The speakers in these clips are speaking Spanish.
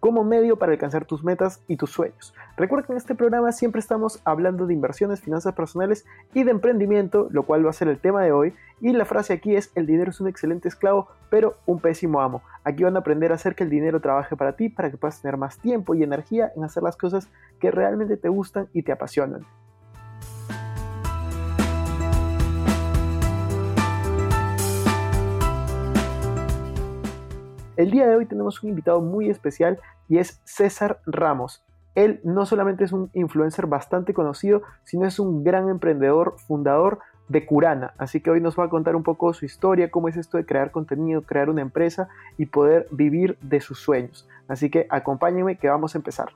como medio para alcanzar tus metas y tus sueños. Recuerda que en este programa siempre estamos hablando de inversiones, finanzas personales y de emprendimiento, lo cual va a ser el tema de hoy. Y la frase aquí es, el dinero es un excelente esclavo, pero un pésimo amo. Aquí van a aprender a hacer que el dinero trabaje para ti, para que puedas tener más tiempo y energía en hacer las cosas que realmente te gustan y te apasionan. El día de hoy tenemos un invitado muy especial y es César Ramos. Él no solamente es un influencer bastante conocido, sino es un gran emprendedor, fundador de Curana. Así que hoy nos va a contar un poco su historia, cómo es esto de crear contenido, crear una empresa y poder vivir de sus sueños. Así que acompáñenme que vamos a empezar.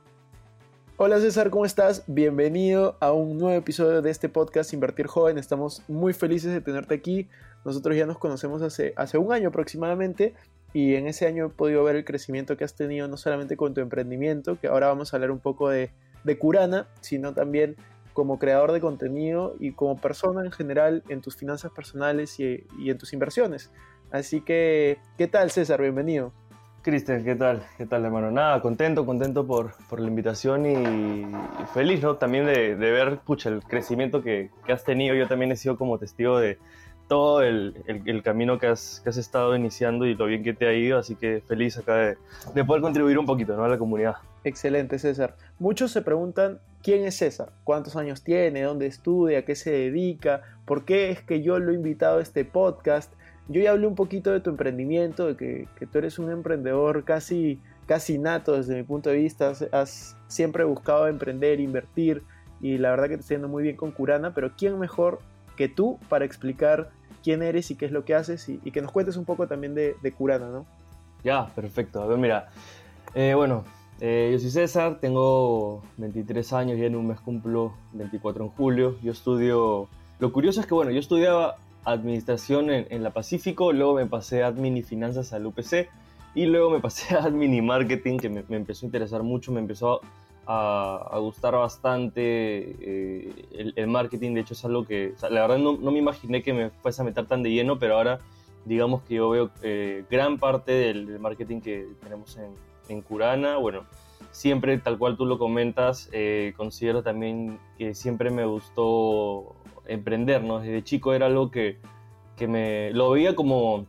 Hola César, ¿cómo estás? Bienvenido a un nuevo episodio de este podcast Invertir Joven. Estamos muy felices de tenerte aquí. Nosotros ya nos conocemos hace, hace un año aproximadamente y en ese año he podido ver el crecimiento que has tenido no solamente con tu emprendimiento, que ahora vamos a hablar un poco de, de Curana, sino también como creador de contenido y como persona en general en tus finanzas personales y, y en tus inversiones. Así que, ¿qué tal César? Bienvenido. Cristian, ¿qué tal? ¿Qué tal, hermano? Nada, contento, contento por, por la invitación y, y feliz, ¿no? También de, de ver, pucha, el crecimiento que, que has tenido. Yo también he sido como testigo de todo el, el- camino que has, que has estado iniciando y lo bien que te ha ido, así que feliz acá de, de poder contribuir un poquito, ¿no? A la comunidad. Excelente, César. Muchos se preguntan quién es César, cuántos años tiene, dónde estudia, qué se dedica, por qué es que yo lo he invitado a este podcast. Yo ya hablé un poquito de tu emprendimiento, de que, que tú eres un emprendedor casi, casi nato desde mi punto de vista. Has, has siempre buscado emprender, invertir y la verdad que te está yendo muy bien con Curana, pero ¿quién mejor que tú para explicar quién eres y qué es lo que haces y, y que nos cuentes un poco también de, de Curana, ¿no? Ya, perfecto. A ver, mira, eh, bueno, eh, yo soy César, tengo 23 años, ya en un mes cumplo 24 en julio. Yo estudio, lo curioso es que, bueno, yo estudiaba administración en, en la Pacífico, luego me pasé a admin y finanzas al UPC y luego me pasé a admin y marketing, que me, me empezó a interesar mucho, me empezó a, a gustar bastante eh, el, marketing. De hecho, es algo que, la verdad, no, me imaginé que me fuese a meter tan de lleno, pero ahora digamos que yo veo eh, gran parte del, marketing que tenemos en, en Curana. Bueno, siempre, tal cual tú lo comentas, eh, considero también que siempre me gustó emprender. Desde chico era algo que, que me lo veía como,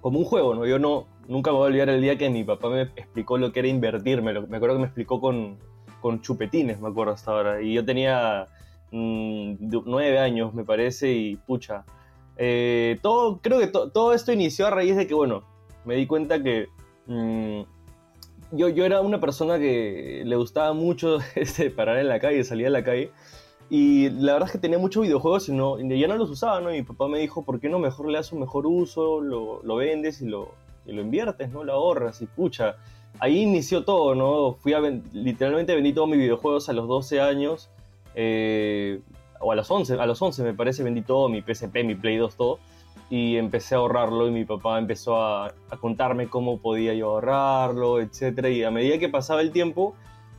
como un juego, ¿no? Yo no, nunca me voy a olvidar el día que mi papá me explicó lo que era invertir. Me, me acuerdo que me explicó con, con chupetines, me acuerdo hasta ahora. Y yo tenía mm, nueve años, me parece, y pucha. eh, todo, creo que to- todo esto inició a raíz de que, bueno, me di cuenta que mm, yo, yo era una persona que le gustaba mucho este, parar en la calle, salir a la calle. Y la verdad es que tenía muchos videojuegos y, no, ya no los usaba, ¿no? Y mi papá me dijo, ¿por qué no mejor le das un mejor uso, lo, lo vendes y lo, y lo inviertes, ¿no? Lo ahorras y pucha. Ahí inició todo, ¿no? Fui a ven- literalmente vendí todos mis videojuegos a los 12 años, eh, o a los 11, a los 11 me parece, vendí todo, mi PSP, mi Play 2, todo. Y empecé a ahorrarlo y mi papá empezó a, contarme cómo podía yo ahorrarlo, etcétera. Y a medida que pasaba el tiempo,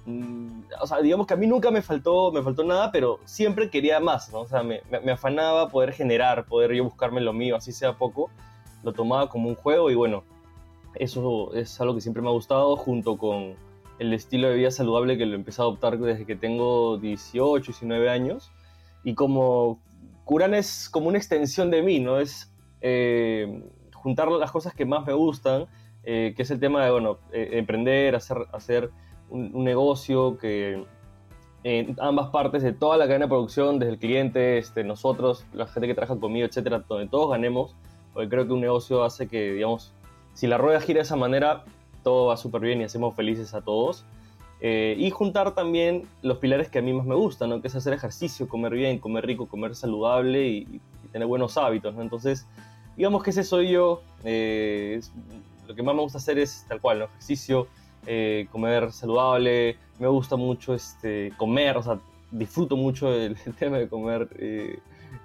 mm, o sea, digamos que a mí nunca me faltó, me faltó nada, pero siempre quería más, ¿no? O sea, me- me afanaba poder generar, poder yo buscarme lo mío, así sea poco. Lo tomaba como un juego y bueno, eso es algo que siempre me ha gustado junto con el estilo de vida saludable que lo empecé a adoptar desde que tengo 18, 19 años. Y como Kuran es como una extensión de mí, ¿no? Es eh, juntar las cosas que más me gustan, eh, que es el tema de, bueno, eh, emprender, hacer, hacer un, un negocio que, en ambas partes de toda la cadena de producción, desde el cliente, este, nosotros, la gente que trabaja conmigo, etcétera, donde todos ganemos, porque creo que un negocio hace que, digamos, si la rueda gira de esa manera, todo va súper bien y hacemos felices a todos. Eh, y juntar también los pilares que a mí más me gustan, ¿no? que es hacer ejercicio, comer bien, comer rico, comer saludable y, tener buenos hábitos. ¿no? Entonces, digamos que ese soy yo. eh, lo que más me gusta hacer es tal cual, ¿no? ejercicio, eh, comer saludable. Me gusta mucho este, comer, o sea, disfruto mucho el, el tema de comer.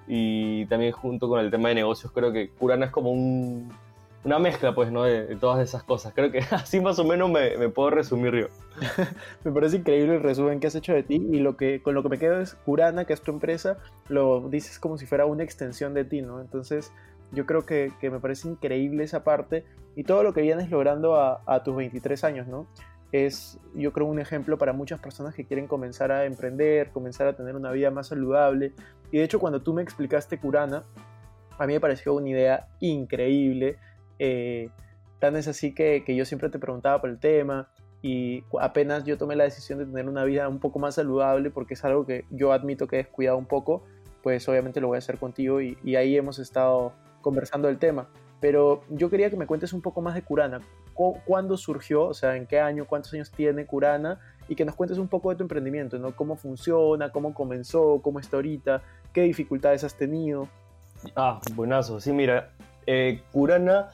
y también junto con el tema de negocios, creo que Curana es como un- una mezcla, pues, ¿no? De, de todas esas cosas. Creo que así más o menos me, puedo resumir yo. Me parece increíble el resumen que has hecho de ti y lo que, con lo que me quedo es Curana, que es tu empresa, lo dices como si fuera una extensión de ti, ¿no? Entonces yo creo que, que me parece increíble esa parte y todo lo que vienes logrando a, a tus 23 años, ¿no? Es, yo creo, un ejemplo para muchas personas que quieren comenzar a emprender, comenzar a tener una vida más saludable. Y de hecho, cuando tú me explicaste Curana, a mí me pareció una idea increíble. Eh, tan es así que, que yo siempre te preguntaba por el tema y apenas yo tomé la decisión de tener una vida un poco más saludable porque es algo que yo admito que he descuidado un poco, pues obviamente lo voy a hacer contigo y, y ahí hemos estado conversando del tema. Pero yo quería que me cuentes un poco más de Curana. Cu- ¿Cuándo surgió? O sea, ¿en qué año? ¿Cuántos años tiene Curana? Y que nos cuentes un poco de tu emprendimiento, ¿no? ¿Cómo funciona? ¿Cómo comenzó? ¿Cómo está ahorita? ¿Qué dificultades has tenido? Ah, buenazo. Sí, mira, eh, Curana.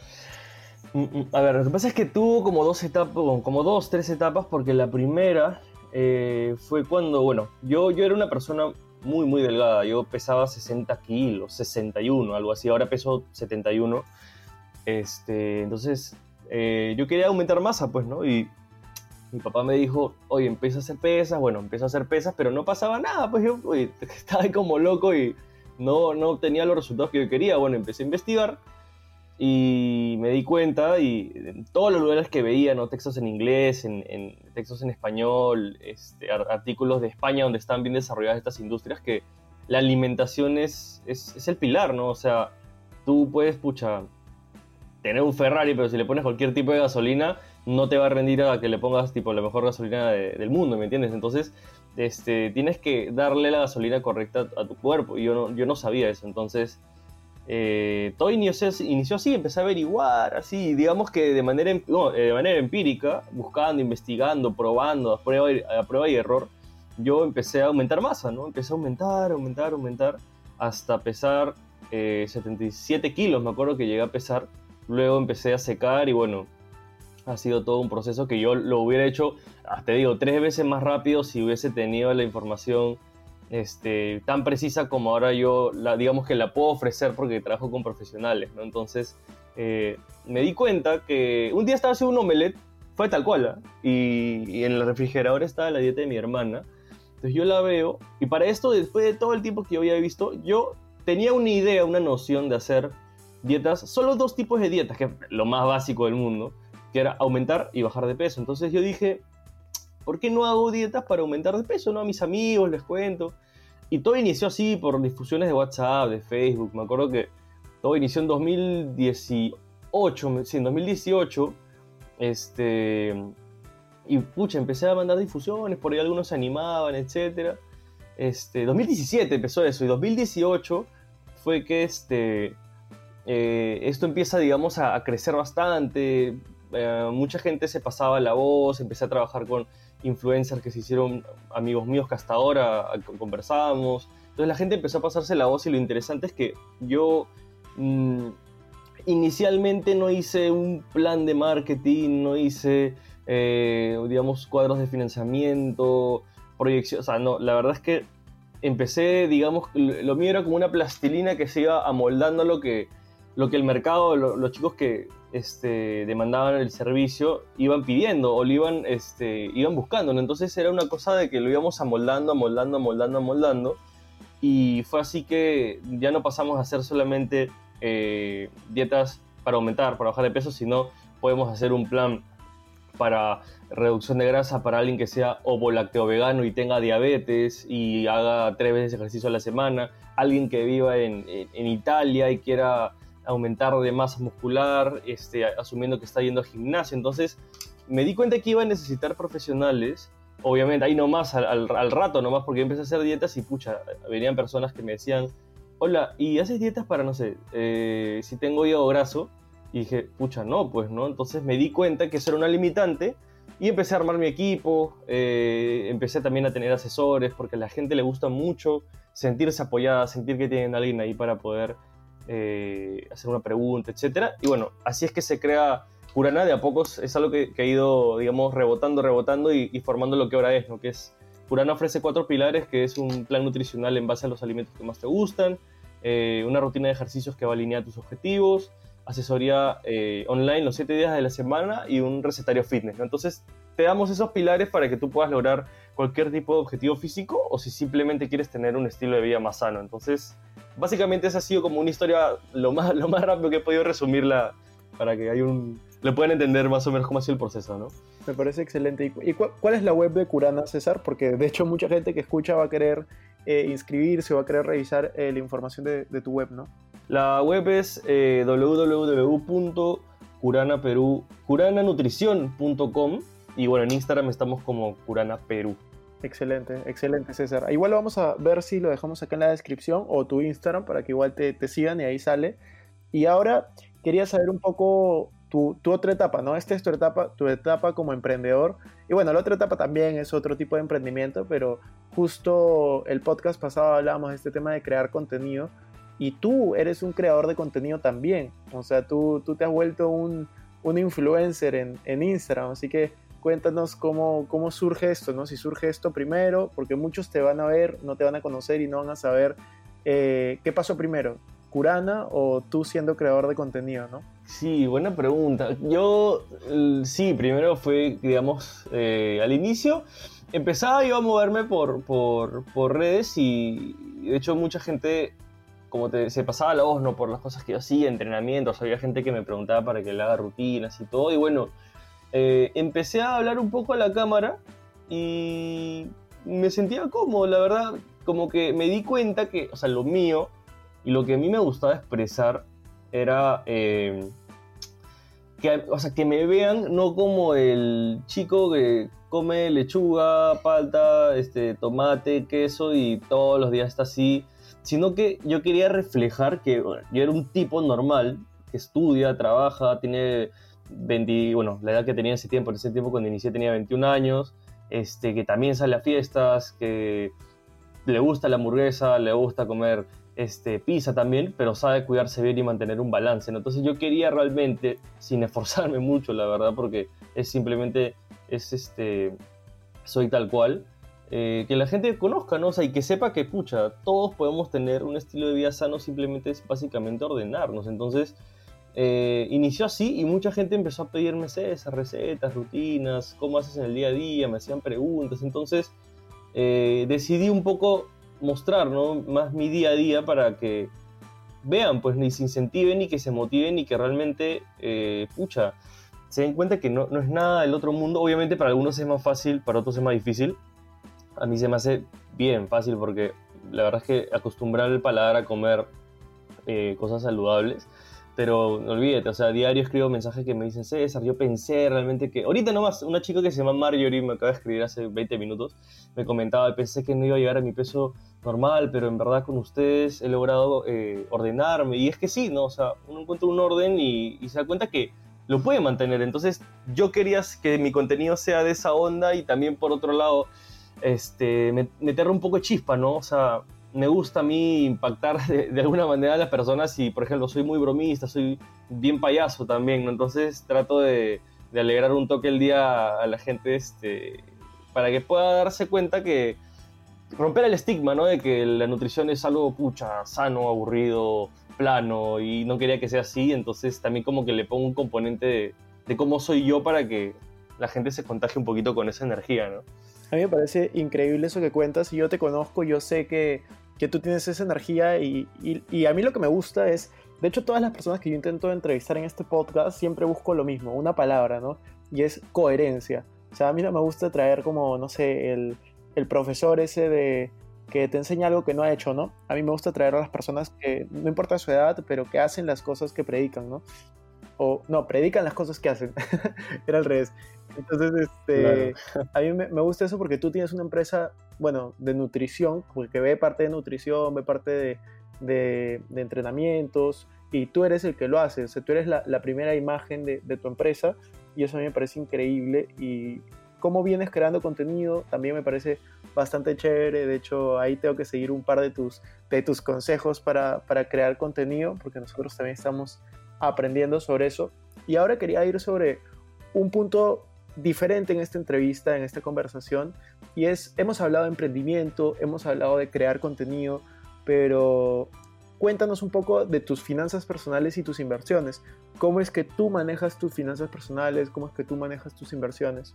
mm, mm, A ver, lo que pasa es que tuvo como dos etapas, como dos, tres etapas, porque la primera eh, fue cuando, bueno, yo, yo era una persona muy, muy delgada. Yo pesaba 60 kilos, 61, algo así. Ahora peso 71. Este, entonces, eh, yo quería aumentar masa, pues, ¿no? Y mi papá me dijo, oye, empieza a hacer pesas. Bueno, empiezo a hacer pesas, pero no pasaba nada. Pues yo estaba ahí como loco y no, no obtenía los resultados que yo quería. Bueno, empecé a investigar y me di cuenta y en todos los lugares que veía, ¿no? textos en inglés, en, textos en español, este, ar- artículos de España donde están bien desarrolladas estas industrias, que la alimentación es, es, el pilar, ¿no? O sea, tú puedes, pucha, tener un Ferrari, pero si le pones cualquier tipo de gasolina, no te va a rendir a que le pongas tipo la mejor gasolina de- del mundo, ¿me entiendes? Entonces, este, tienes que darle la gasolina correcta a tu cuerpo. Y yo no, yo no sabía eso. Entonces, eh, todo inició, así, empecé a averiguar, así, digamos que de manera, em- eh, de manera empírica, buscando, investigando, probando, a prueba, y, error, yo empecé a aumentar masa, ¿no? Empecé a aumentar, aumentar, aumentar, hasta pesar eh, 77 kilos, me acuerdo que llegué a pesar. Luego empecé a secar y bueno, ha sido todo un proceso que yo lo hubiera hecho, ah, te digo, tres veces más rápido si hubiese tenido la información este, tan precisa como ahora yo, la, digamos que la puedo ofrecer porque trabajo con profesionales, ¿no? Entonces, eh, me di cuenta que un día estaba haciendo un omelette, fue tal cual, ¿ah? y, y en el refrigerador estaba la dieta de mi hermana. Entonces yo la veo, y para esto, después de todo el tiempo que yo había visto, yo tenía una idea, una noción de hacer dietas, solo dos tipos de dietas, que es lo más básico del mundo, que era aumentar y bajar de peso. Entonces yo dije, ¿por qué no hago dietas para aumentar de peso? ¿no? A mis amigos les cuento. Y todo inició así por difusiones de WhatsApp, de Facebook. Me acuerdo que todo inició en 2018, sí, en 2018. Este, y pucha, empecé a mandar difusiones, por ahí algunos se animaban, etc. Este, 2017 empezó eso, y 2018 fue que este, eh, esto empieza, digamos, a, crecer bastante. Eh, mucha gente se pasaba la voz, empecé a trabajar con influencers que se hicieron amigos míos que hasta ahora conversábamos. Entonces la gente empezó a pasarse la voz y lo interesante es que yo mm, inicialmente no hice un plan de marketing, no hice, eh, digamos, cuadros de financiamiento, proyección, o sea, no, la verdad es que empecé, digamos, lo mío era como una plastilina que se iba amoldando a lo que, lo que el mercado, lo- los chicos que este, demandaban el servicio iban pidiendo o lo iban, este, iban buscando. Entonces era una cosa de que lo íbamos amoldando, amoldando, amoldando, amoldando. Y fue así que ya no pasamos a hacer solamente eh, dietas para aumentar, para bajar de peso, sino podemos hacer un plan para reducción de grasa para alguien que sea ovo lácteo vegano y tenga diabetes y haga tres veces ejercicio a la semana, alguien que viva en- en Italia y quiera aumentar de masa muscular, este, asumiendo que está yendo al gimnasio. Entonces me di cuenta que iba a necesitar profesionales obviamente, ahí nomás, al, al, al rato nomás, porque empecé a hacer dietas y pucha, venían personas que me decían, hola, ¿y haces dietas para, no sé, eh, si tengo hígado graso? Y dije, pucha, no, pues no. Entonces me di cuenta que eso era una limitante y empecé a armar mi equipo, eh, empecé también a tener asesores, porque a la gente le gusta mucho sentirse apoyada, sentir que tienen a alguien ahí para poder eh, hacer una pregunta, etc. Y bueno, así es que se crea Curana, de a pocos es algo que, que ha ido, digamos, rebotando, rebotando y, formando lo que ahora es, ¿no? Que es, Curana ofrece cuatro pilares, que es un plan nutricional en base a los alimentos que más te gustan, eh, una rutina de ejercicios que va a alinear tus objetivos, asesoría eh, online los siete días de la semana y un recetario fitness. Entonces, te damos esos pilares para que tú puedas lograr cualquier tipo de objetivo físico o si simplemente quieres tener un estilo de vida más sano. Entonces, básicamente esa ha sido como una historia lo más, lo más rápido que he podido resumirla para que hay un, le puedan entender más o menos cómo ha sido el proceso, ¿no? Me parece excelente. ¿Y cu cuál es la web de Curana, César? Porque de hecho mucha gente que escucha va a querer eh, inscribirse o va a querer revisar eh, la información de, de, tu web, ¿no? La web es eh, www.curananutrición.com y bueno, en Instagram estamos como Curana Perú. Excelente, excelente César. Igual lo vamos a ver si lo dejamos acá en la descripción o tu Instagram para que igual te, te sigan y ahí sale. Y ahora quería saber un poco tu, tu, otra etapa, ¿no? Esta es tu etapa, tu etapa como emprendedor. Y bueno, la otra etapa también es otro tipo de emprendimiento, pero justo el podcast pasado hablábamos de este tema de crear contenido. Y tú eres un creador de contenido también. O sea, tú, tú te has vuelto un, un influencer en, en Instagram. Así que cuéntanos cómo, cómo surge esto, ¿no? Si surge esto primero, porque muchos te van a ver, no te van a conocer y no van a saber eh, qué pasó primero, Curana o tú siendo creador de contenido, ¿no? Sí, buena pregunta. Yo, sí, primero fue, digamos, eh, al inicio empezaba yo a moverme por, por, redes y de hecho mucha gente, como te, se pasaba la voz, ¿no? Por las cosas que yo hacía, entrenamientos, había gente que me preguntaba para que le haga rutinas y todo, y bueno, eh, empecé a hablar un poco a la cámara y me sentía cómodo, la verdad, como que me di cuenta que, o sea, lo mío y lo que a mí me gustaba expresar era eh, que, o sea, que me vean no como el chico que come lechuga, palta, este, tomate, queso y todos los días está así, sino que yo quería reflejar que yo era un tipo normal, que estudia, trabaja, tiene 20, bueno, la edad que tenía ese tiempo, en ese tiempo cuando inicié tenía 21 años, este, que también sale a fiestas, que le gusta la hamburguesa, le gusta comer este, pizza también, pero sabe cuidarse bien y mantener un balance. ¿no? Entonces yo quería realmente, sin esforzarme mucho, la verdad, porque es simplemente, es este, soy tal cual, eh, que la gente conozca, ¿no? O y que sepa que, pucha, todos podemos tener un estilo de vida sano, simplemente es básicamente ordenarnos. Entonces, eh, inició así y mucha gente empezó a pedirme esas recetas, rutinas, cómo haces en el día a día, me hacían preguntas. Entonces, eh, decidí un poco mostrar ¿no? más mi día a día para que vean, pues ni se incentiven y que se motiven y que realmente, eh, pucha, se den cuenta que no, no, es nada del otro mundo. Obviamente para algunos es más fácil, para otros es más difícil. A mí se me hace bien fácil porque la verdad es que acostumbrar el paladar a comer eh, cosas saludables pero olvídate, o sea, a diario escribo mensajes que me dicen, César, yo pensé realmente que... Ahorita nomás, una chica que se llama Marjorie, me acaba de escribir hace 20 minutos, me comentaba, pensé que no iba a llegar a mi peso normal, pero en verdad con ustedes he logrado eh, ordenarme. Y es que sí, ¿no? O sea, uno encuentra un orden y, y se da cuenta que lo puede mantener. Entonces, yo quería que mi contenido sea de esa onda y también, por otro lado, este, meterle un poco de chispa, ¿no? O sea, me gusta a mí impactar de, alguna manera a las personas y, por ejemplo, soy muy bromista, soy bien payaso también, ¿no? Entonces trato de, de, alegrar un toque el día a la gente este, para que pueda darse cuenta que romper el estigma, ¿no? De que la nutrición es algo, pucha, sano, aburrido, plano y no quería que sea así, entonces también como que le pongo un componente de, de cómo soy yo para que la gente se contagie un poquito con esa energía, ¿no? A mí me parece increíble eso que cuentas. y yo te conozco, yo sé que que tú tienes esa energía y, y, a mí lo que me gusta es, de hecho todas las personas que yo intento entrevistar en este podcast siempre busco lo mismo, una palabra, ¿no? Y es coherencia. O sea, a mí no me gusta traer como, no sé, el, el profesor ese de que te enseña algo que no ha hecho, ¿no? A mí me gusta traer a las personas que, no importa su edad, pero que hacen las cosas que predican, ¿no? O, no, predican las cosas que hacen. Era al revés. Entonces, este, a mí me, me gusta eso porque tú tienes una empresa, bueno, de nutrición, porque ve parte de nutrición, ve parte de, de- de entrenamientos, y tú eres el que lo hace, o sea, tú eres la, la primera imagen de, de tu empresa, y eso a mí me parece increíble, y cómo vienes creando contenido también me parece bastante chévere, de hecho ahí tengo que seguir un par de tus, de tus consejos para, para crear contenido, porque nosotros también estamos aprendiendo sobre eso, y ahora quería ir sobre un punto diferente en esta entrevista, en esta conversación, y es, hemos hablado de emprendimiento, hemos hablado de crear contenido, pero cuéntanos un poco de tus finanzas personales y tus inversiones. ¿Cómo es que tú manejas tus finanzas personales? ¿Cómo es que tú manejas tus inversiones?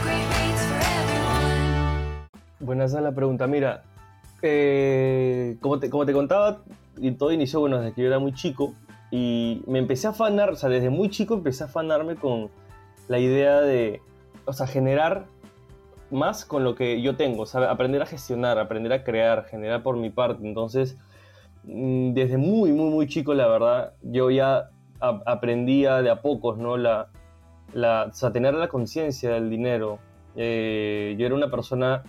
Everyone. Buena esa es la pregunta. Mira, eh, como, te, como te contaba, y todo inició bueno, desde que yo era muy chico y me empecé a afanar, o sea, desde muy chico empecé a afanarme con la idea de, o sea, generar más con lo que yo tengo, o aprender a gestionar, aprender a crear, generar por mi parte. Entonces, mm, desde muy, muy, muy chico, la verdad, yo ya a- aprendía de a pocos, ¿no? La, la, o sea, tener la conciencia del dinero. Eh, yo era una persona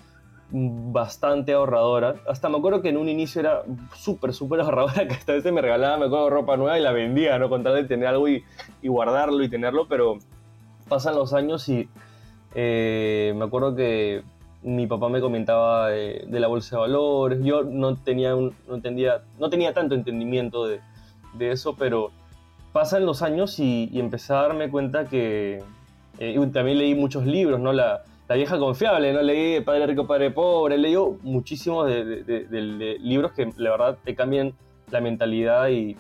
bastante ahorradora. Hasta me acuerdo que en un inicio era súper, súper ahorradora, que hasta a veces me regalaba, me acuerdo, ropa nueva y la vendía, ¿no? Con tal de tener algo y, y guardarlo y tenerlo, pero pasan los años y eh, me acuerdo que mi papá me comentaba de, de la bolsa de valores. Yo no tenía, un- no entendía, no tenía tanto entendimiento de, de eso, pero pasan los años y, y empecé a darme cuenta que eh, también leí muchos libros, ¿no? La, la vieja confiable, ¿no? Leí Padre Rico, Padre Pobre, leí muchísimos de, libros que la verdad te cambian la mentalidad y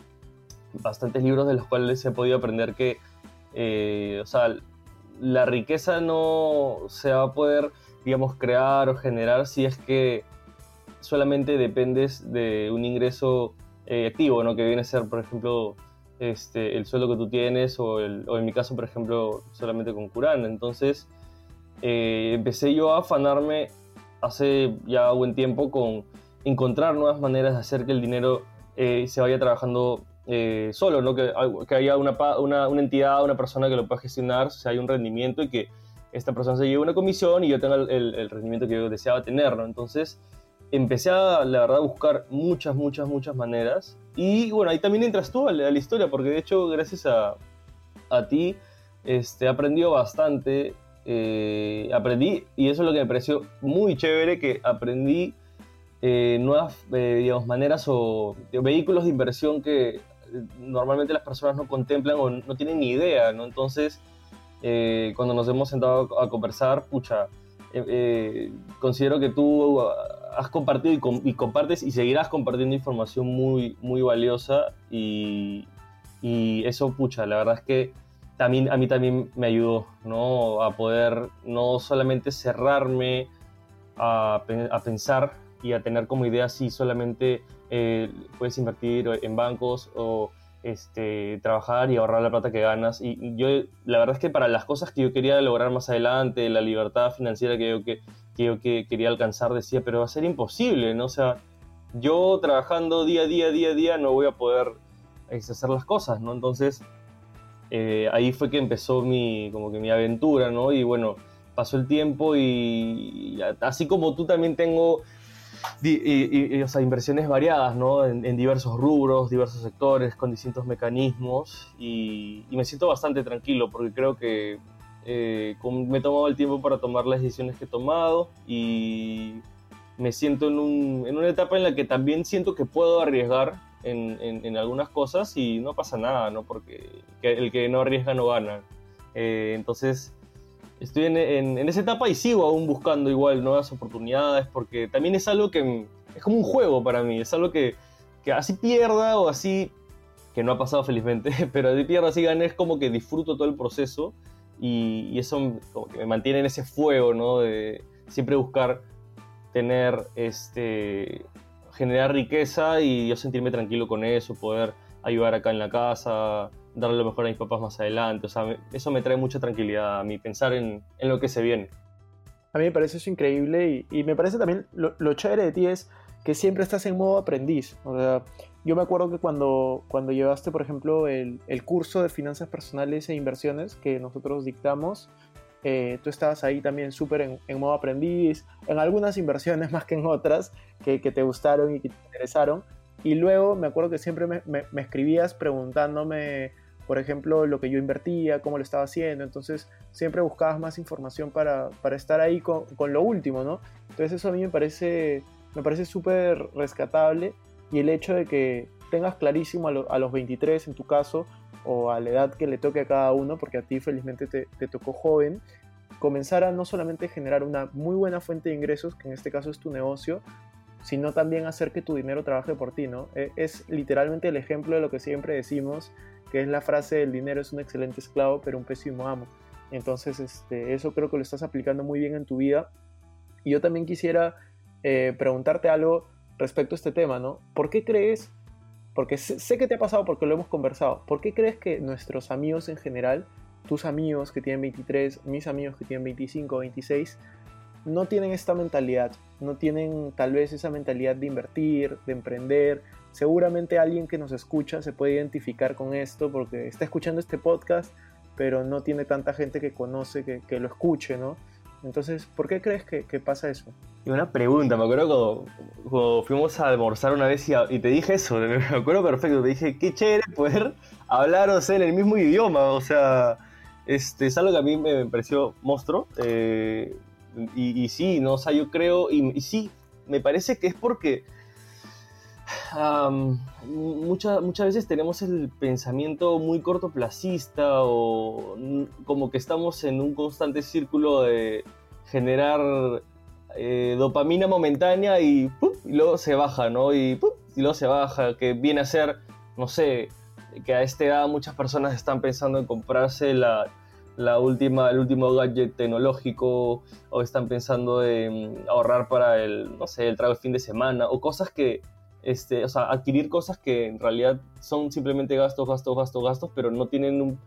bastantes libros de los cuales he podido aprender que, eh, o sea, la riqueza no se va a poder, digamos, crear o generar si es que solamente dependes de un ingreso eh, activo, ¿no? Que viene a ser, por ejemplo, este, el sueldo que tú tienes o, el- o en mi caso, por ejemplo, solamente con Curana. Entonces, eh, empecé yo a afanarme hace ya buen tiempo con encontrar nuevas maneras de hacer que el dinero eh, se vaya trabajando eh, solo, ¿no? que, que haya una, una, una entidad, una persona que lo pueda gestionar, si hay un rendimiento y que esta persona se lleve una comisión y yo tenga el, el- el rendimiento que yo deseaba tener. ¿no? Entonces empecé a, la verdad, a buscar muchas, muchas, muchas maneras. Y bueno, ahí también entras tú a la, a la historia, porque de hecho, gracias a, a ti, este, he aprendido bastante. Eh, aprendí, y eso es lo que me pareció muy chévere, que aprendí eh, nuevas, eh, maneras o vehículos de inversión que normalmente las personas no contemplan o no tienen ni idea, ¿no? Entonces, cuando nos hemos sentado a conversar, pucha, considero que tú has compartido y, y compartes y seguirás compartiendo información muy, muy valiosa y, y eso, pucha, la verdad es que también, a mí también me ayudó, ¿no? A poder no solamente cerrarme a, a pensar y a tener como idea si solamente eh, puedes invertir en bancos o este, trabajar y ahorrar la plata que ganas. Y yo, la verdad es que para las cosas que yo quería lograr más adelante, la libertad financiera que yo, que, que yo que quería alcanzar, decía, pero va a ser imposible, ¿no? O sea, yo trabajando día a día, día a día, no voy a poder este, hacer las cosas, ¿no? Entonces, eh, ahí fue que empezó mi, como que mi aventura, ¿no? Y bueno, pasó el tiempo y, así como tú también tengo y- o sea, inversiones variadas, ¿no? En, diversos rubros, diversos sectores, con distintos mecanismos y, me siento bastante tranquilo porque creo que eh, me he tomado el tiempo para tomar las decisiones que he tomado y me siento en, un- en una etapa en la que también siento que puedo arriesgar en, algunas cosas y no pasa nada, ¿no? Porque que- el que no arriesga no gana. Eh, entonces, estoy en, en- esa etapa y sigo aún buscando igual nuevas oportunidades porque también es algo que es como un juego para mí, es algo que, que así pierda o así, que no ha pasado felizmente, pero así pierda, así gane, es como que disfruto todo el proceso y, eso como que me mantiene en ese fuego, ¿no? De, siempre buscar tener, este, generar riqueza y yo sentirme tranquilo con eso, poder ayudar acá en la casa, darle lo mejor a mis papás más adelante. O sea, eso me trae mucha tranquilidad a mí, pensar en, en lo que se viene. A mí me parece eso increíble y, y me parece también lo, lo chévere de ti es que siempre estás en modo aprendiz. O sea, yo me acuerdo que cuando, cuando llevaste, por ejemplo, el, el curso de finanzas personales e inversiones que nosotros dictamos, eh, tú estabas ahí también súper en, modo aprendiz, en algunas inversiones más que en otras que, te gustaron y que te interesaron. Y luego me acuerdo que siempre me, escribías preguntándome, por ejemplo, lo que yo invertía, cómo lo estaba haciendo. Entonces siempre buscabas más información para, para estar ahí con, con lo último, ¿no? Entonces eso a mí me parece me parece súper rescatable y el hecho de que tengas clarísimo a los 23 en tu caso o a la edad que le toque a cada uno, porque a ti felizmente te, te tocó joven, comenzar a no solamente generar una muy buena fuente de ingresos, que en este caso es tu negocio, sino también hacer que tu dinero trabaje por ti, ¿no? E- Es literalmente el ejemplo de lo que siempre decimos, que es la frase el dinero es un excelente esclavo, pero un pésimo amo. Entonces, este, eso creo que lo estás aplicando muy bien en tu vida. Y yo también quisiera eh, preguntarte algo respecto a este tema, ¿no? ¿Por qué crees, porque sé, que te ha pasado porque lo hemos conversado, ¿por qué crees que nuestros amigos en general, tus amigos que tienen 23, mis amigos que tienen 25, 26, no tienen esta mentalidad, no tienen tal vez esa mentalidad de invertir, de emprender? Seguramente alguien que nos escucha se puede identificar con esto porque está escuchando este podcast, pero no tiene tanta gente que conoce que, que lo escuche, ¿no? Entonces, ¿por qué crees que, pasa eso? Y una pregunta, me acuerdo cuando, fuimos a almorzar una vez y, te dije eso, me acuerdo perfecto, te dije, qué chévere poder hablar, en el mismo idioma, o sea, este, es algo que a mí me pareció monstruo, eh, y, sí, no, o sea, yo creo, y sí, me parece que es porque muchas veces tenemos el pensamiento muy cortoplacista o como que estamos en un constante círculo de generar eh, dopamina momentánea y, luego se baja, ¿no? Y, y luego se baja, que viene a ser, no sé, que a esta edad muchas personas están pensando en comprarse la, la última, el último gadget tecnológico o están pensando en ahorrar para el, no sé, el trago de fin de semana o cosas que, este, o sea, adquirir cosas que en realidad son simplemente gastos, gastos, gastos, gastos, pero no tienen un...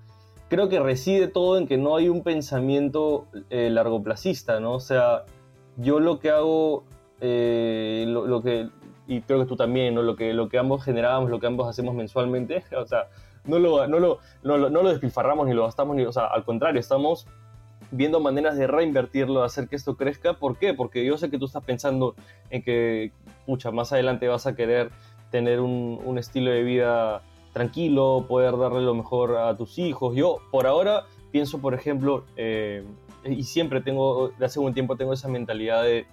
Creo que reside todo en que no hay un pensamiento eh, largoplacista, ¿no? O sea, yo lo que hago, eh, lo, lo que, y creo que tú también, ¿no? Lo que, lo que ambos generamos, lo que ambos hacemos mensualmente, o sea, no lo, no lo, no lo, no lo despilfarramos ni lo gastamos, ni, o sea, al contrario, estamos viendo maneras de reinvertirlo, hacer que esto crezca. ¿Por qué? Porque yo sé que tú estás pensando en que, pucha, más adelante vas a querer tener un, un estilo de vida tranquilo, poder darle lo mejor a tus hijos. Yo, por ahora, pienso, por ejemplo, eh, y siempre tengo, de hace un tiempo tengo esa mentalidad de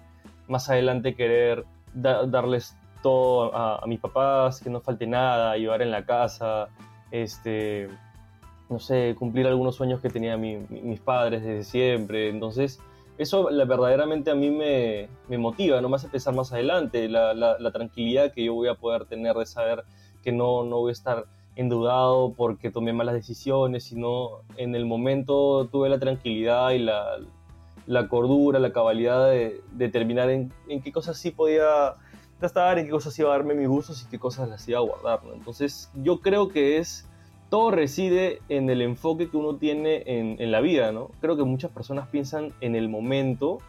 más adelante querer da- darles todo a, mis papás, que no falte nada, ayudar en la casa, este, no sé, cumplir algunos sueños que tenían mi- mi- mis padres desde siempre. Entonces, eso la, verdaderamente a mí me, motiva, no me hace pensar más adelante, la, tranquilidad que yo voy a poder tener de saber que no, no voy a estar endeudado porque tomé malas decisiones, sino en el momento tuve la tranquilidad y la, la cordura, la cabalidad de determinar en, qué cosas sí podía gastar, en qué cosas iba a darme mis gustos y qué cosas las iba a guardar. Entonces yo creo que es, todo reside en el enfoque que uno tiene en, la vida, ¿no? Creo que muchas personas piensan en el momento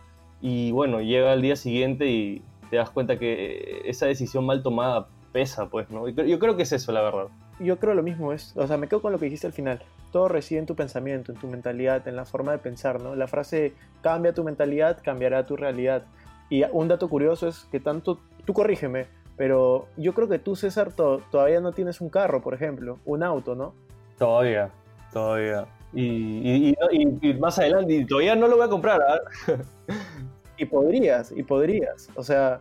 y bueno, llega el día siguiente y te das cuenta que esa decisión mal tomada pesa, pues, ¿no? Yo creo que es eso, la verdad. Yo creo lo mismo, es, o sea, me quedo con lo que dijiste al final. Todo reside en tu pensamiento, en tu mentalidad, en la forma de pensar, ¿no? La frase cambia tu mentalidad, cambiará tu realidad. Y un dato curioso es que tanto, tú corrígeme, pero yo creo que tú, César, to- todavía no tienes un carro, por ejemplo, un auto, ¿no? Todavía, todavía. Y, y- y- y- y más adelante, y todavía no lo voy a comprar, ¿ah? Y podrías, y podrías. O sea,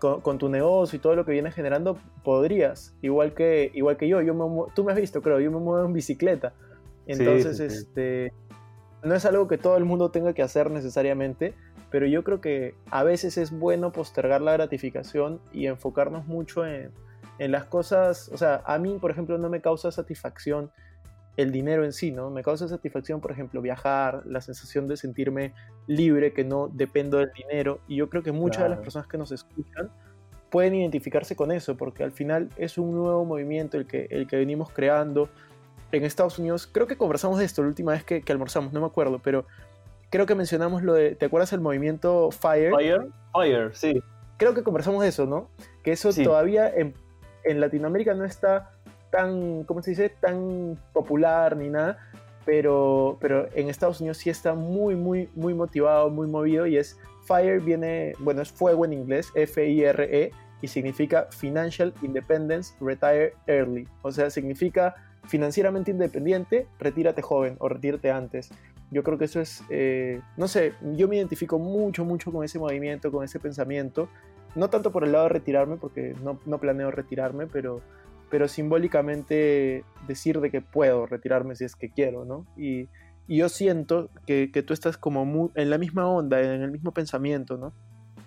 con, con tu negocio y todo lo que vienes generando, podrías. Igual que, igual que yo, yo me tú me has visto, creo, yo me muevo en bicicleta. Entonces, sí, sí. este, no es algo que todo el mundo tenga que hacer necesariamente, pero yo creo que a veces es bueno postergar la gratificación y enfocarnos mucho en, en las cosas. O sea, a mí, por ejemplo, no me causa satisfacción el dinero en sí, ¿no? Me causa satisfacción, por ejemplo, viajar, la sensación de sentirme libre, que no dependo del dinero. Y yo creo que muchas de las Claro. personas que nos escuchan pueden identificarse con eso, porque al final es un nuevo movimiento el que, el que venimos creando. En Estados Unidos, creo que conversamos de esto la última vez que, que almorzamos, no me acuerdo, pero creo que mencionamos lo de, ¿te acuerdas el movimiento FIRE? Fire, Fire, sí. creo que conversamos de eso, ¿no? Que eso Sí. todavía en, en Latinoamérica no está tan, ¿cómo se dice? Tan popular ni nada, pero, pero en Estados Unidos sí está muy, muy, muy motivado, muy movido y es FIRE viene, bueno, es fuego en inglés, F-I-R-E, y significa Financial Independence Retire Early. O sea, significa financieramente independiente, retírate joven o retírate antes. Yo creo que eso es, eh, no sé, yo me identifico mucho, mucho con ese movimiento, con ese pensamiento. No tanto por el lado de retirarme, porque no, no planeo retirarme, pero, pero simbólicamente decir de que puedo retirarme si es que quiero, ¿no? Y, y yo siento que, que tú estás como en la misma onda, en el mismo pensamiento, ¿no?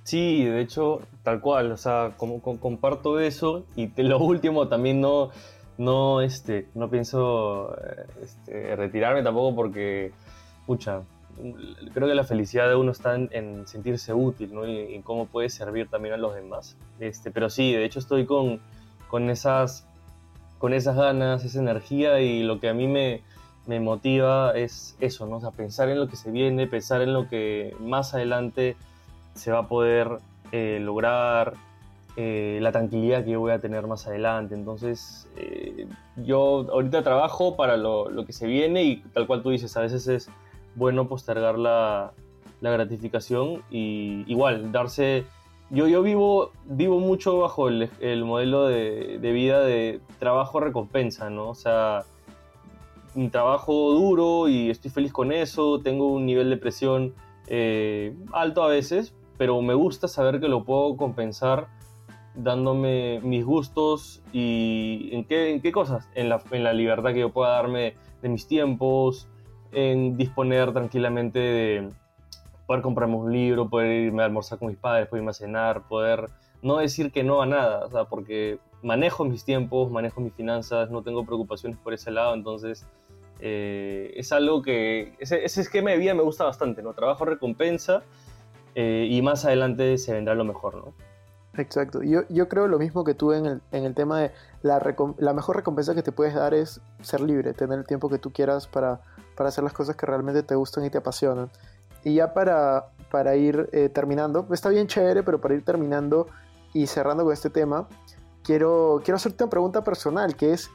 Sí, de hecho, tal cual, o sea, como, com- comparto eso y lo último también no, no, este, no pienso eh, este, retirarme tampoco porque, pucha, creo que la felicidad de uno está en, en sentirse útil. Y, y cómo puede servir también a los demás. Este, pero sí, de hecho estoy con, con, esas, con esas ganas, esa energía y lo que a mí me, me motiva es eso, ¿no? O sea, pensar en lo que se viene, pensar en lo que más adelante se va a poder eh, lograr, eh, la tranquilidad que yo voy a tener más adelante. Entonces, eh, yo ahorita trabajo para lo, lo que se viene y tal cual tú dices, a veces es bueno postergar la, la gratificación y igual darse... Yo, yo vivo, vivo mucho bajo el, el modelo de, de vida de trabajo-recompensa, ¿no? O sea, trabajo duro y estoy feliz con eso, tengo un nivel de presión eh, alto a veces, pero me gusta saber que lo puedo compensar dándome mis gustos y en qué, qué cosas, en la, en la libertad que yo pueda darme de mis tiempos, en disponer tranquilamente de poder comprarme un libro, poder irme a almorzar con mis padres, poder irme a cenar, poder no decir que no a nada, o sea, porque manejo mis tiempos, manejo mis finanzas, no tengo preocupaciones por ese lado, entonces eh, es algo que, ese, ese esquema de vida me gusta bastante, ¿no? Trabajo recompensa eh, y más adelante se vendrá lo mejor, ¿no? Exacto. Yo, yo creo lo mismo que tú en el, en el tema de la, la mejor recompensa que te puedes dar es ser libre, tener el tiempo que tú quieras para, para hacer las cosas que realmente te gustan y te apasionan. Y ya para, para ir eh, terminando, está bien chévere, pero para ir terminando y cerrando con este tema, quiero, quiero hacerte una pregunta personal, que es,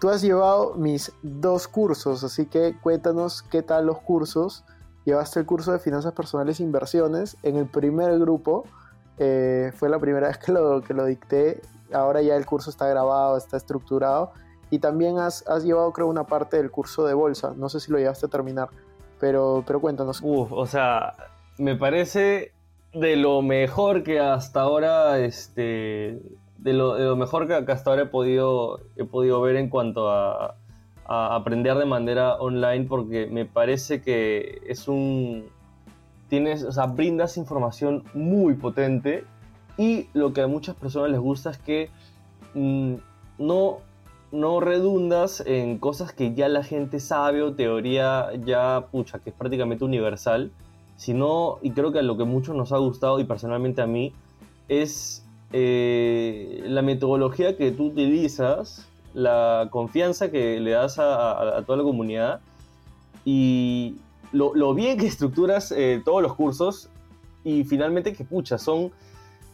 tú has llevado mis dos cursos, así que cuéntanos qué tal los cursos. Llevaste el curso de finanzas personales e inversiones en el primer grupo. Eh, fue la primera vez que lo, que lo dicté. Ahora ya el curso está grabado, está estructurado. Y también has, llevado, creo, una parte del curso de bolsa. No sé si lo llevaste a terminar, pero, pero cuéntanos. Uf, o sea, me parece de lo mejor que hasta ahora, este, de lo, de lo mejor que, hasta ahora he podido, he podido ver en cuanto a, a aprender de manera online, porque me parece que es un, tienes, o sea, brindas información muy potente y lo que a muchas personas les gusta es que mm, no, no redundas en cosas que ya la gente sabe o teoría ya, pucha, que es prácticamente universal, sino, y creo que a lo que muchos nos ha gustado y personalmente a mí, es eh, la metodología que tú utilizas, la confianza que le das a, toda la comunidad y lo, lo bien que estructuras eh, todos los cursos y finalmente que, pucha, son,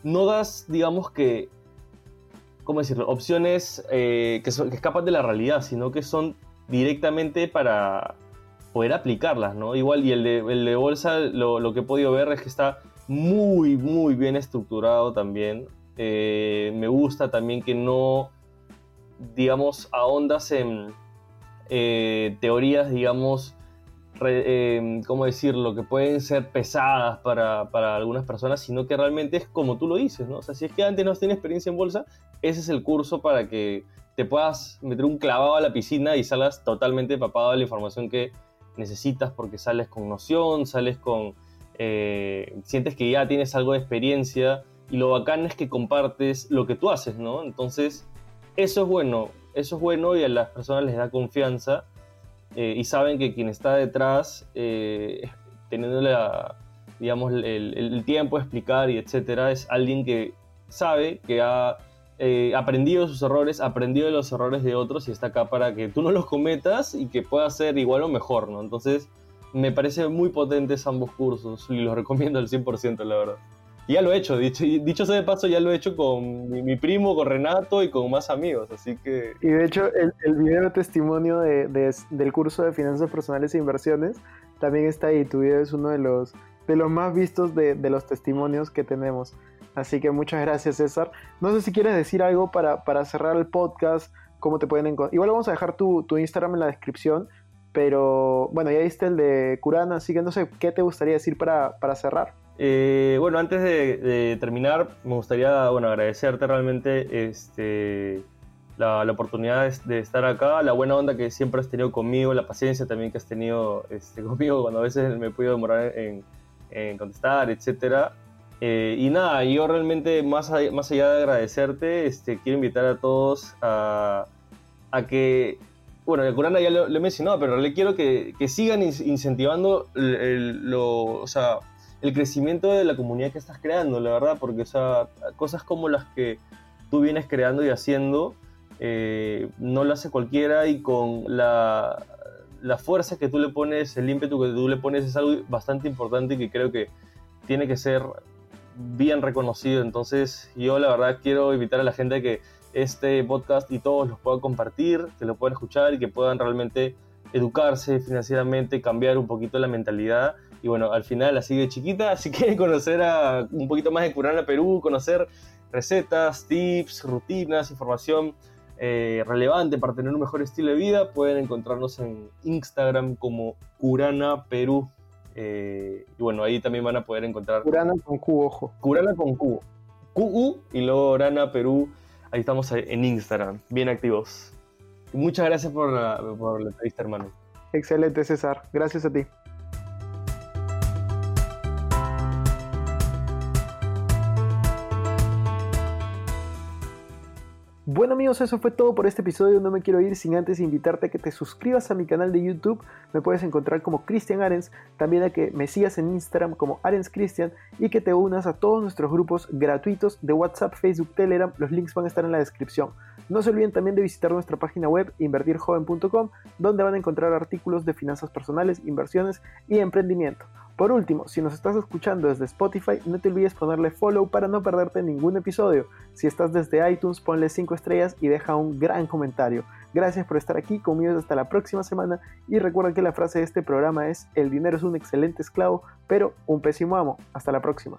no das, digamos que, ¿cómo decirlo? Opciones eh, que, son- que escapan de la realidad, sino que son directamente para poder aplicarlas, ¿no? Igual, y el de, el de bolsa, lo, lo que he podido ver es que está muy, muy bien estructurado también. Eh, me gusta también que no, digamos, ahondas en eh, teorías, digamos, re- eh, ¿cómo decirlo? Que pueden ser pesadas para, para algunas personas, sino que realmente es como tú lo dices, ¿no? O sea, si es que antes no has tenido experiencia en bolsa, ese es el curso para que te puedas meter un clavado a la piscina y salgas totalmente empapado de la información que necesitas porque sales con noción, sales con... eh, sientes que ya tienes algo de experiencia y lo bacán es que compartes lo que tú haces, ¿no? Entonces, eso es bueno, eso es bueno y a las personas les da confianza eh, y saben que quien está detrás, eh, teniendo digamos, el, el tiempo de explicar y etcétera, es alguien que sabe que ha eh, aprendido de sus errores, aprendido de los errores de otros y está acá para que tú no los cometas y que pueda ser igual o mejor, ¿no? Entonces, me parece muy potentes ambos cursos y los recomiendo al 100%, la verdad. Ya lo he hecho, dicho, sea de paso, ya lo he hecho con mi, primo, con Renato y con más amigos, así que... Y de hecho, el, el video de testimonio de, de- del curso de finanzas personales e inversiones también está ahí. Tu video es uno de los, de los más vistos de los testimonios que tenemos. Así que muchas gracias, César. No sé si quieres decir algo para, para cerrar el podcast, cómo te pueden encontrar. Igual vamos a dejar tu, tu Instagram en la descripción, pero bueno, ya viste el de Curana, así que no sé, ¿qué te gustaría decir para, para cerrar? Eh, bueno, antes de, terminar, me gustaría bueno, agradecerte realmente este, la, oportunidad de, de estar acá, la buena onda que siempre has tenido conmigo, la paciencia también que has tenido este, conmigo cuando a veces me he podido demorar en, en contestar, etcétera. Eh, y nada, yo realmente, más, más allá de agradecerte, este, quiero invitar a todos a, que, bueno, el Curana ya lo, lo he mencionado, pero le quiero que, que sigan in- incentivando el, lo, o sea, el crecimiento de la comunidad que estás creando, la verdad, porque o cosas como las que tú vienes creando y haciendo, eh, no lo hace cualquiera y con la, la fuerza que tú le pones, el ímpetu que tú le pones es algo bastante importante y que creo que tiene que ser bien reconocido. Entonces yo la verdad quiero invitar a la gente a que este podcast y todos los puedan compartir, que lo puedan escuchar y que puedan realmente educarse financieramente, cambiar un poquito la mentalidad. Y bueno, al final así de chiquita, si quieren conocer a, un poquito más de Curana Perú, conocer recetas, tips, rutinas, información eh, relevante para tener un mejor estilo de vida, pueden encontrarnos en Instagram como Curana Perú. Eh, y bueno, ahí también van a poder encontrar Curana con Q, ojo. Curana con Q. QU y luego Orana Perú. Ahí estamos en Instagram, bien activos. Muchas gracias por la, por la entrevista, hermano. Excelente, César. Gracias a ti. Bueno amigos, eso fue todo por este episodio. No me quiero ir sin antes invitarte a que te suscribas a mi canal de YouTube. Me puedes encontrar como Cristian Arens. También a que me sigas en Instagram como Arens Cristian y que te unas a todos nuestros grupos gratuitos de WhatsApp, Facebook, Telegram. Los links van a estar en la descripción. No se olviden también de visitar nuestra página web invertirjoven.com donde van a encontrar artículos de finanzas personales, inversiones y emprendimiento. Por último, si nos estás escuchando desde Spotify, no te olvides ponerle follow para no perderte ningún episodio. Si estás desde iTunes, ponle 5 estrellas y deja un gran comentario. Gracias por estar aquí conmigo hasta la próxima semana y recuerda que la frase de este programa es el dinero es un excelente esclavo, pero un pésimo amo. Hasta la próxima.